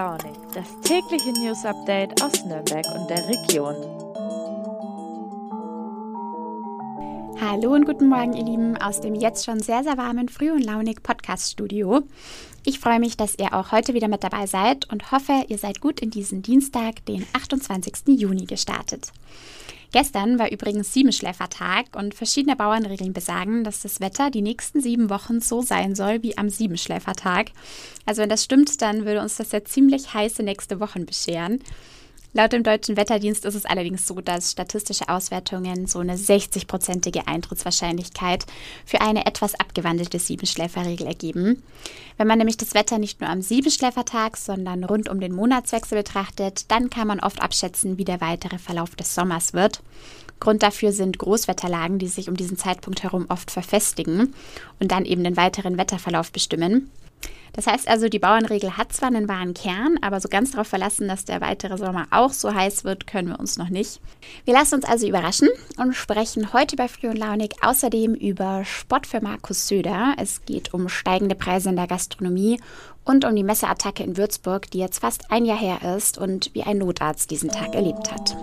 Launig, das tägliche News Update aus Nürnberg und der Region. Hallo und guten Morgen, ihr Lieben, aus dem jetzt schon sehr, sehr warmen Früh- und Launig Podcast-Studio. Ich freue mich, dass ihr auch heute wieder mit dabei seid und hoffe, ihr seid gut in diesen Dienstag, den 28. Juni, gestartet. Gestern war übrigens Siebenschläfertag und verschiedene Bauernregeln besagen, dass das Wetter die nächsten sieben Wochen so sein soll wie am Siebenschläfertag. Also wenn das stimmt, dann würde uns das ja ziemlich heiße nächste Wochen bescheren. Laut dem Deutschen Wetterdienst ist es allerdings so, dass statistische Auswertungen so eine 60-prozentige Eintrittswahrscheinlichkeit für eine etwas abgewandelte Siebenschläferregel ergeben. Wenn man nämlich das Wetter nicht nur am Siebenschläfertag, sondern rund um den Monatswechsel betrachtet, dann kann man oft abschätzen, wie der weitere Verlauf des Sommers wird. Grund dafür sind Großwetterlagen, die sich um diesen Zeitpunkt herum oft verfestigen und dann eben den weiteren Wetterverlauf bestimmen. Das heißt also, die Bauernregel hat zwar einen wahren Kern, aber so ganz darauf verlassen, dass der weitere Sommer auch so heiß wird, können wir uns noch nicht. Wir lassen uns also überraschen und sprechen heute bei Früh und Launig außerdem über Spott für Markus Söder. Es geht um steigende Preise in der Gastronomie und um die Messeattacke in Würzburg, die jetzt fast ein Jahr her ist und wie ein Notarzt diesen Tag erlebt hat.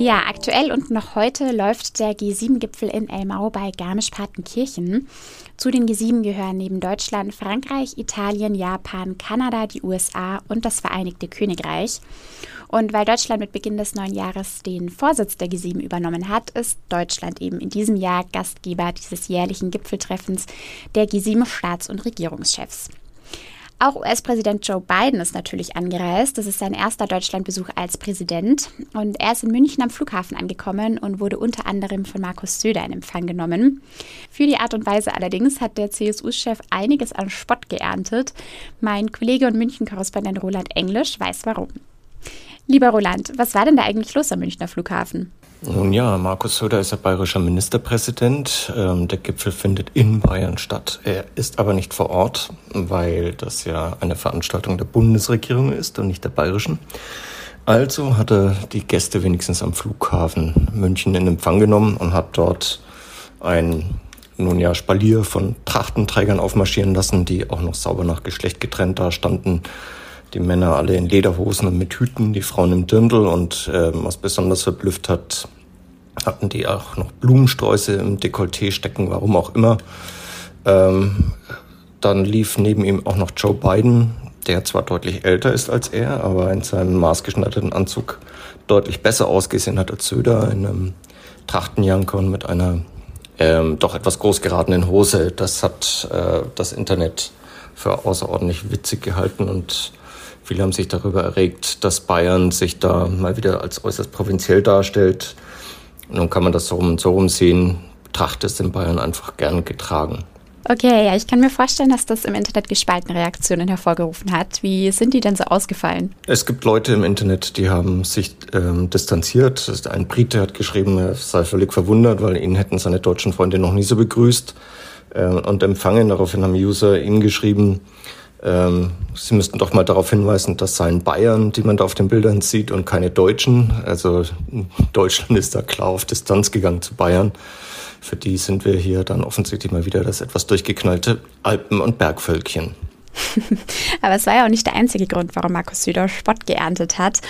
Ja, aktuell und noch heute läuft der G7-Gipfel in Elmau bei Garmisch-Partenkirchen. Zu den G7 gehören neben Deutschland Frankreich, Italien, Japan, Kanada, die USA und das Vereinigte Königreich. Und weil Deutschland mit Beginn des neuen Jahres den Vorsitz der G7 übernommen hat, ist Deutschland eben in diesem Jahr Gastgeber dieses jährlichen Gipfeltreffens der G7 Staats- und Regierungschefs. Auch US-Präsident Joe Biden ist natürlich angereist. Das ist sein erster Deutschlandbesuch als Präsident. Und er ist in München am Flughafen angekommen und wurde unter anderem von Markus Söder in Empfang genommen. Für die Art und Weise allerdings hat der CSU-Chef einiges an Spott geerntet. Mein Kollege und München-Korrespondent Roland Englisch weiß warum. Lieber Roland, was war denn da eigentlich los am Münchner Flughafen? Nun ja, Markus Söder ist ja bayerischer Ministerpräsident. Ähm, der Gipfel findet in Bayern statt. Er ist aber nicht vor Ort, weil das ja eine Veranstaltung der Bundesregierung ist und nicht der bayerischen. Also hat er die Gäste wenigstens am Flughafen München in Empfang genommen und hat dort ein nun ja Spalier von Trachtenträgern aufmarschieren lassen, die auch noch sauber nach Geschlecht getrennt da standen die Männer alle in Lederhosen und mit Hüten, die Frauen im Dirndl und äh, was besonders verblüfft hat, hatten die auch noch Blumensträuße im Dekolleté stecken, warum auch immer. Ähm, dann lief neben ihm auch noch Joe Biden, der zwar deutlich älter ist als er, aber in seinem maßgeschneiderten Anzug deutlich besser ausgesehen hat als Söder in einem Trachtenjanker und mit einer ähm, doch etwas groß geratenen Hose. Das hat äh, das Internet für außerordentlich witzig gehalten und Viele haben sich darüber erregt, dass Bayern sich da mal wieder als äußerst provinziell darstellt. Nun kann man das so rum und so rum sehen, betrachtet es in Bayern einfach gern getragen. Okay, ja, ich kann mir vorstellen, dass das im Internet gespaltene Reaktionen hervorgerufen hat. Wie sind die denn so ausgefallen? Es gibt Leute im Internet, die haben sich ähm, distanziert. Ein Brite hat geschrieben, er sei völlig verwundert, weil ihn hätten seine deutschen Freunde noch nie so begrüßt äh, und empfangen. Daraufhin haben User ihm geschrieben, ähm, Sie müssten doch mal darauf hinweisen, das seien Bayern, die man da auf den Bildern sieht und keine Deutschen. Also Deutschland ist da klar auf Distanz gegangen zu Bayern. Für die sind wir hier dann offensichtlich mal wieder das etwas durchgeknallte Alpen- und Bergvölkchen. Aber es war ja auch nicht der einzige Grund, warum Markus Söder Spott geerntet hat.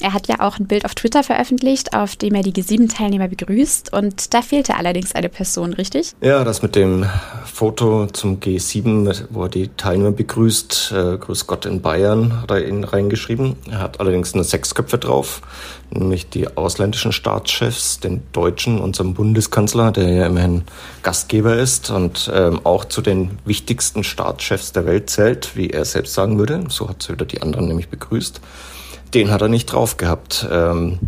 Er hat ja auch ein Bild auf Twitter veröffentlicht, auf dem er die G7-Teilnehmer begrüßt. Und da fehlte allerdings eine Person, richtig? Ja, das mit dem Foto zum G7, wo er die Teilnehmer begrüßt. Äh, Grüß Gott in Bayern hat er ihn reingeschrieben. Er hat allerdings nur sechs Köpfe drauf, nämlich die ausländischen Staatschefs, den Deutschen, unserem Bundeskanzler, der ja immerhin Gastgeber ist und ähm, auch zu den wichtigsten Staatschefs der Welt zählt, wie er selbst sagen würde. So hat Söder die anderen nämlich begrüßt. Den hat er nicht drauf gehabt. Ähm,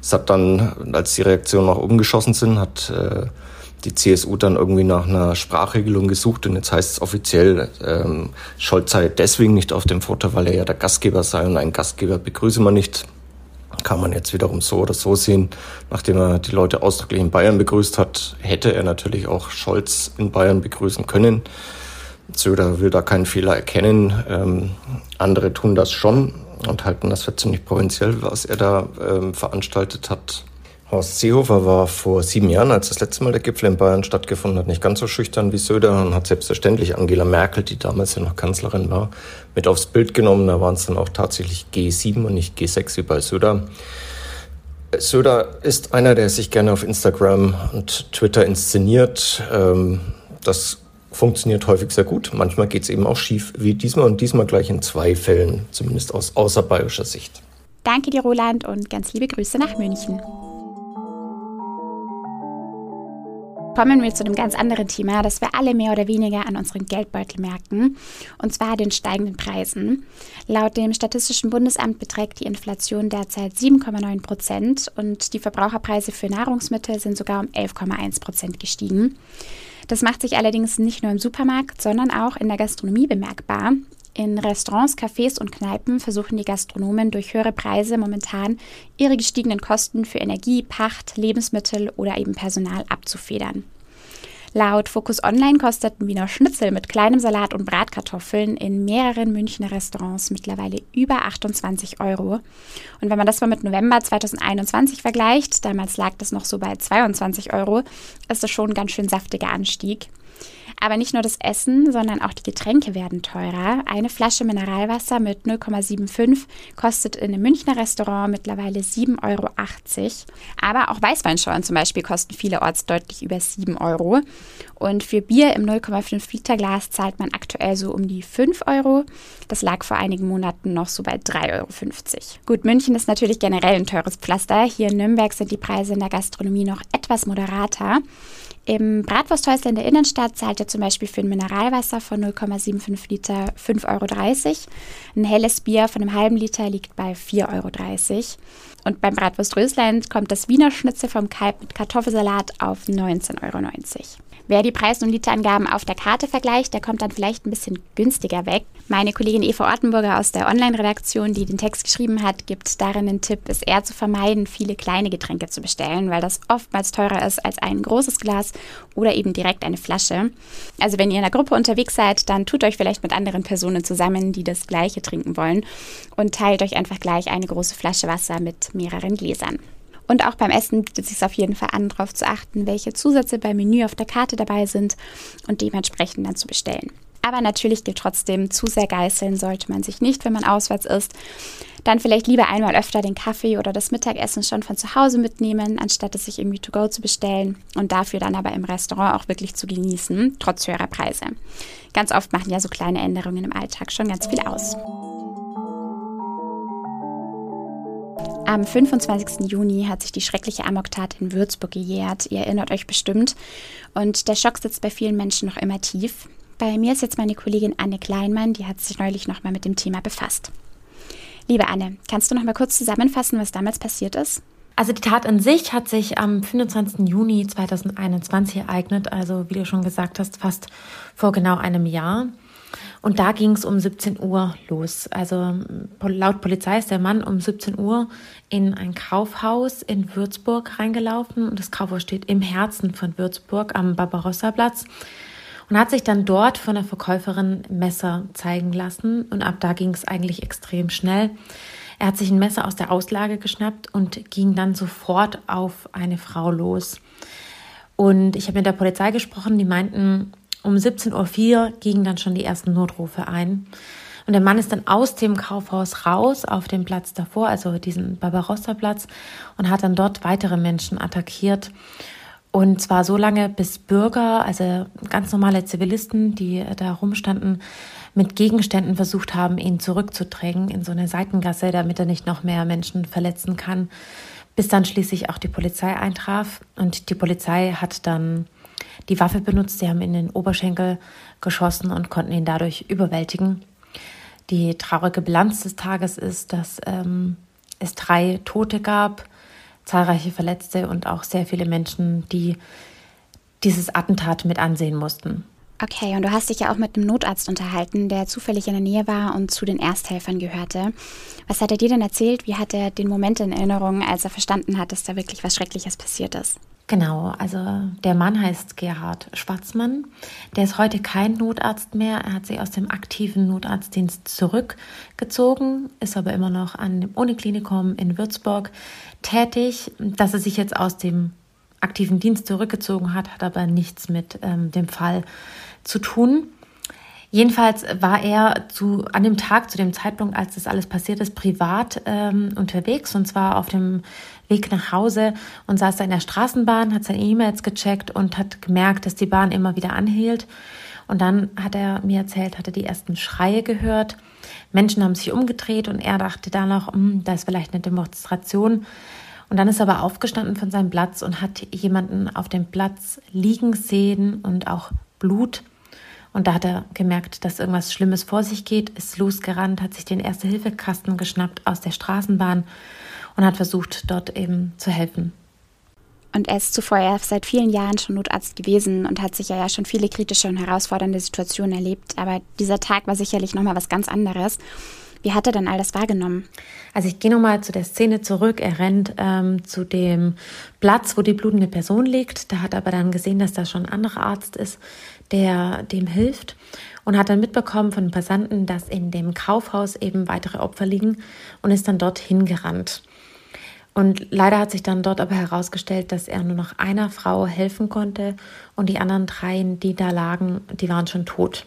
es hat dann, als die Reaktionen nach oben geschossen sind, hat äh, die CSU dann irgendwie nach einer Sprachregelung gesucht und jetzt heißt es offiziell, ähm, Scholz sei deswegen nicht auf dem Foto, weil er ja der Gastgeber sei und einen Gastgeber begrüße man nicht. Kann man jetzt wiederum so oder so sehen. Nachdem er die Leute ausdrücklich in Bayern begrüßt hat, hätte er natürlich auch Scholz in Bayern begrüßen können. Söder will da keinen Fehler erkennen. Ähm, andere tun das schon und halten das für ziemlich provinziell, was er da ähm, veranstaltet hat. Horst Seehofer war vor sieben Jahren, als das letzte Mal der Gipfel in Bayern stattgefunden hat, nicht ganz so schüchtern wie Söder und hat selbstverständlich Angela Merkel, die damals ja noch Kanzlerin war, mit aufs Bild genommen. Da waren es dann auch tatsächlich G7 und nicht G6 wie bei Söder. Söder ist einer, der sich gerne auf Instagram und Twitter inszeniert. Ähm, das funktioniert häufig sehr gut. Manchmal geht es eben auch schief, wie diesmal und diesmal gleich in zwei Fällen, zumindest aus außerbayerischer Sicht. Danke dir, Roland, und ganz liebe Grüße nach München. Kommen wir zu einem ganz anderen Thema, das wir alle mehr oder weniger an unseren Geldbeutel merken, und zwar den steigenden Preisen. Laut dem Statistischen Bundesamt beträgt die Inflation derzeit 7,9 Prozent und die Verbraucherpreise für Nahrungsmittel sind sogar um 11,1 Prozent gestiegen. Das macht sich allerdings nicht nur im Supermarkt, sondern auch in der Gastronomie bemerkbar. In Restaurants, Cafés und Kneipen versuchen die Gastronomen durch höhere Preise momentan ihre gestiegenen Kosten für Energie, Pacht, Lebensmittel oder eben Personal abzufedern. Laut Focus Online kosteten Wiener Schnitzel mit kleinem Salat und Bratkartoffeln in mehreren Münchner Restaurants mittlerweile über 28 Euro. Und wenn man das mal mit November 2021 vergleicht, damals lag das noch so bei 22 Euro, ist das schon ein ganz schön saftiger Anstieg. Aber nicht nur das Essen, sondern auch die Getränke werden teurer. Eine Flasche Mineralwasser mit 0,75 kostet in einem Münchner Restaurant mittlerweile 7,80 Euro. Aber auch Weißweinschorlen zum Beispiel kosten vielerorts deutlich über 7 Euro. Und für Bier im 0,5 Liter Glas zahlt man aktuell so um die 5 Euro. Das lag vor einigen Monaten noch so bei 3,50 Euro. Gut, München ist natürlich generell ein teures Pflaster. Hier in Nürnberg sind die Preise in der Gastronomie noch etwas moderater. Im Bratwursthäusler in der Innenstadt zahlt ihr zum Beispiel für ein Mineralwasser von 0,75 Liter 5,30 Euro. Ein helles Bier von einem halben Liter liegt bei 4,30 Euro. Und beim Bratwurst Rösland kommt das Wiener Schnitzel vom Kalb mit Kartoffelsalat auf 19,90 Euro. Wer die Preis- und Literangaben auf der Karte vergleicht, der kommt dann vielleicht ein bisschen günstiger weg. Meine Kollegin Eva Ortenburger aus der Online-Redaktion, die den Text geschrieben hat, gibt darin den Tipp, es eher zu vermeiden, viele kleine Getränke zu bestellen, weil das oftmals teurer ist als ein großes Glas oder eben direkt eine Flasche. Also wenn ihr in einer Gruppe unterwegs seid, dann tut euch vielleicht mit anderen Personen zusammen, die das gleiche trinken wollen und teilt euch einfach gleich eine große Flasche Wasser mit mehreren Gläsern. Und auch beim Essen bietet es sich auf jeden Fall an, darauf zu achten, welche Zusätze beim Menü auf der Karte dabei sind und dementsprechend dann zu bestellen. Aber natürlich gilt trotzdem, zu sehr geißeln sollte man sich nicht, wenn man auswärts ist. Dann vielleicht lieber einmal öfter den Kaffee oder das Mittagessen schon von zu Hause mitnehmen, anstatt es sich irgendwie to go zu bestellen und dafür dann aber im Restaurant auch wirklich zu genießen, trotz höherer Preise. Ganz oft machen ja so kleine Änderungen im Alltag schon ganz viel aus. Am 25. Juni hat sich die schreckliche Amoktat in Würzburg gejährt. Ihr erinnert euch bestimmt. Und der Schock sitzt bei vielen Menschen noch immer tief. Bei mir ist jetzt meine Kollegin Anne Kleinmann, die hat sich neulich nochmal mit dem Thema befasst. Liebe Anne, kannst du noch mal kurz zusammenfassen, was damals passiert ist? Also die Tat an sich hat sich am 25. Juni 2021 ereignet, also wie du schon gesagt hast, fast vor genau einem Jahr. Und da ging es um 17 Uhr los. Also laut Polizei ist der Mann um 17 Uhr in ein Kaufhaus in Würzburg reingelaufen. Und das Kaufhaus steht im Herzen von Würzburg am Barbarossa-Platz. Und hat sich dann dort von der Verkäuferin Messer zeigen lassen. Und ab da ging es eigentlich extrem schnell. Er hat sich ein Messer aus der Auslage geschnappt und ging dann sofort auf eine Frau los. Und ich habe mit der Polizei gesprochen, die meinten, um 17.04 Uhr gingen dann schon die ersten Notrufe ein. Und der Mann ist dann aus dem Kaufhaus raus auf den Platz davor, also diesen Barbarossa-Platz, und hat dann dort weitere Menschen attackiert. Und zwar so lange, bis Bürger, also ganz normale Zivilisten, die da rumstanden, mit Gegenständen versucht haben, ihn zurückzudrängen in so eine Seitengasse, damit er nicht noch mehr Menschen verletzen kann. Bis dann schließlich auch die Polizei eintraf. Und die Polizei hat dann die Waffe benutzt. Sie haben in den Oberschenkel geschossen und konnten ihn dadurch überwältigen. Die traurige Bilanz des Tages ist, dass ähm, es drei Tote gab, zahlreiche Verletzte und auch sehr viele Menschen, die dieses Attentat mit ansehen mussten. Okay, und du hast dich ja auch mit einem Notarzt unterhalten, der zufällig in der Nähe war und zu den Ersthelfern gehörte. Was hat er dir denn erzählt? Wie hat er den Moment in Erinnerung, als er verstanden hat, dass da wirklich was Schreckliches passiert ist? Genau, also der Mann heißt Gerhard Schwarzmann. Der ist heute kein Notarzt mehr. Er hat sich aus dem aktiven Notarztdienst zurückgezogen, ist aber immer noch an dem Uniklinikum in Würzburg tätig. Dass er sich jetzt aus dem aktiven Dienst zurückgezogen hat, hat aber nichts mit ähm, dem Fall zu tun. Jedenfalls war er zu, an dem Tag, zu dem Zeitpunkt, als das alles passiert ist, privat ähm, unterwegs und zwar auf dem Weg nach Hause und saß da in der Straßenbahn, hat seine E-Mails gecheckt und hat gemerkt, dass die Bahn immer wieder anhielt. Und dann hat er mir erzählt, hat er die ersten Schreie gehört. Menschen haben sich umgedreht und er dachte da noch, hm, da ist vielleicht eine Demonstration. Und dann ist er aber aufgestanden von seinem Platz und hat jemanden auf dem Platz liegen sehen und auch Blut. Und da hat er gemerkt, dass irgendwas Schlimmes vor sich geht, ist losgerannt, hat sich den Erste-Hilfe-Kasten geschnappt aus der Straßenbahn und hat versucht, dort eben zu helfen. Und er ist zuvor ja seit vielen Jahren schon Notarzt gewesen und hat sicher ja schon viele kritische und herausfordernde Situationen erlebt. Aber dieser Tag war sicherlich nochmal was ganz anderes. Wie hat er dann all das wahrgenommen? Also ich gehe nochmal zu der Szene zurück. Er rennt ähm, zu dem Platz, wo die blutende Person liegt. Da hat er aber dann gesehen, dass da schon ein anderer Arzt ist, der dem hilft und hat dann mitbekommen von den Passanten, dass in dem Kaufhaus eben weitere Opfer liegen und ist dann dorthin gerannt. Und leider hat sich dann dort aber herausgestellt, dass er nur noch einer Frau helfen konnte und die anderen drei, die da lagen, die waren schon tot.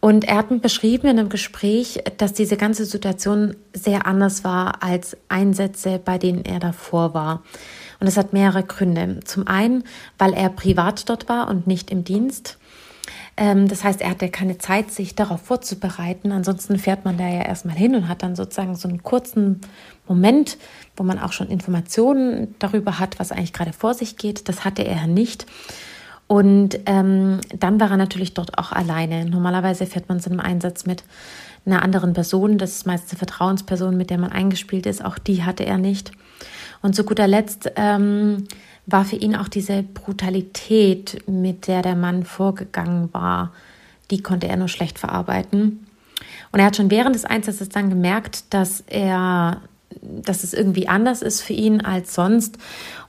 Und er hat mir beschrieben in einem Gespräch, dass diese ganze Situation sehr anders war als Einsätze, bei denen er davor war. Und es hat mehrere Gründe. Zum einen, weil er privat dort war und nicht im Dienst. Ähm, das heißt, er hatte keine Zeit, sich darauf vorzubereiten. Ansonsten fährt man da ja erstmal hin und hat dann sozusagen so einen kurzen Moment, wo man auch schon Informationen darüber hat, was eigentlich gerade vor sich geht. Das hatte er nicht. Und ähm, dann war er natürlich dort auch alleine. Normalerweise fährt man zu einem Einsatz mit einer anderen Person. Das ist meist eine Vertrauensperson, mit der man eingespielt ist. Auch die hatte er nicht. Und zu guter Letzt ähm, war für ihn auch diese Brutalität, mit der der Mann vorgegangen war, die konnte er nur schlecht verarbeiten. Und er hat schon während des Einsatzes dann gemerkt, dass er, dass es irgendwie anders ist für ihn als sonst.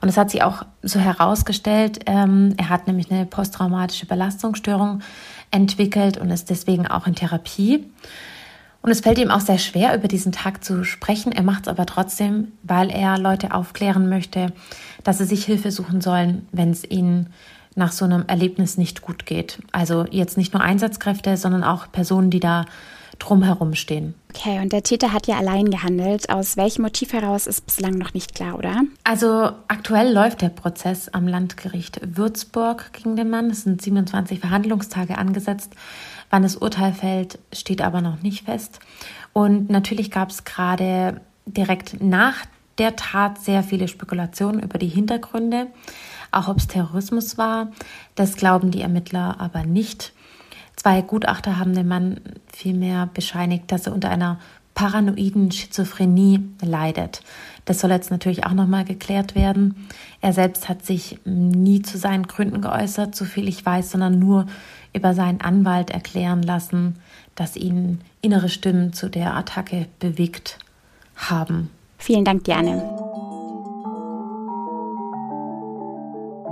Und es hat sich auch so herausgestellt, ähm, er hat nämlich eine posttraumatische Belastungsstörung entwickelt und ist deswegen auch in Therapie. Und es fällt ihm auch sehr schwer, über diesen Tag zu sprechen. Er macht es aber trotzdem, weil er Leute aufklären möchte, dass sie sich Hilfe suchen sollen, wenn es ihnen nach so einem Erlebnis nicht gut geht. Also jetzt nicht nur Einsatzkräfte, sondern auch Personen, die da drumherum stehen. Okay, und der Täter hat ja allein gehandelt. Aus welchem Motiv heraus ist bislang noch nicht klar, oder? Also aktuell läuft der Prozess am Landgericht Würzburg gegen den Mann. Es sind 27 Verhandlungstage angesetzt. Wann das Urteil fällt, steht aber noch nicht fest. Und natürlich gab es gerade direkt nach der Tat sehr viele Spekulationen über die Hintergründe, auch ob es Terrorismus war. Das glauben die Ermittler aber nicht. Zwei Gutachter haben dem Mann vielmehr bescheinigt, dass er unter einer paranoiden Schizophrenie leidet. Das soll jetzt natürlich auch nochmal geklärt werden. Er selbst hat sich nie zu seinen Gründen geäußert, so viel ich weiß, sondern nur über seinen Anwalt erklären lassen, dass ihn innere Stimmen zu der Attacke bewegt haben. Vielen Dank, Diane.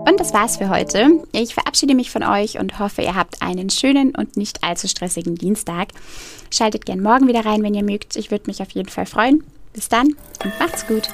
Und das war's für heute. Ich verabschiede mich von euch und hoffe, ihr habt einen schönen und nicht allzu stressigen Dienstag. Schaltet gern morgen wieder rein, wenn ihr mögt. Ich würde mich auf jeden Fall freuen. Bis dann und macht's gut.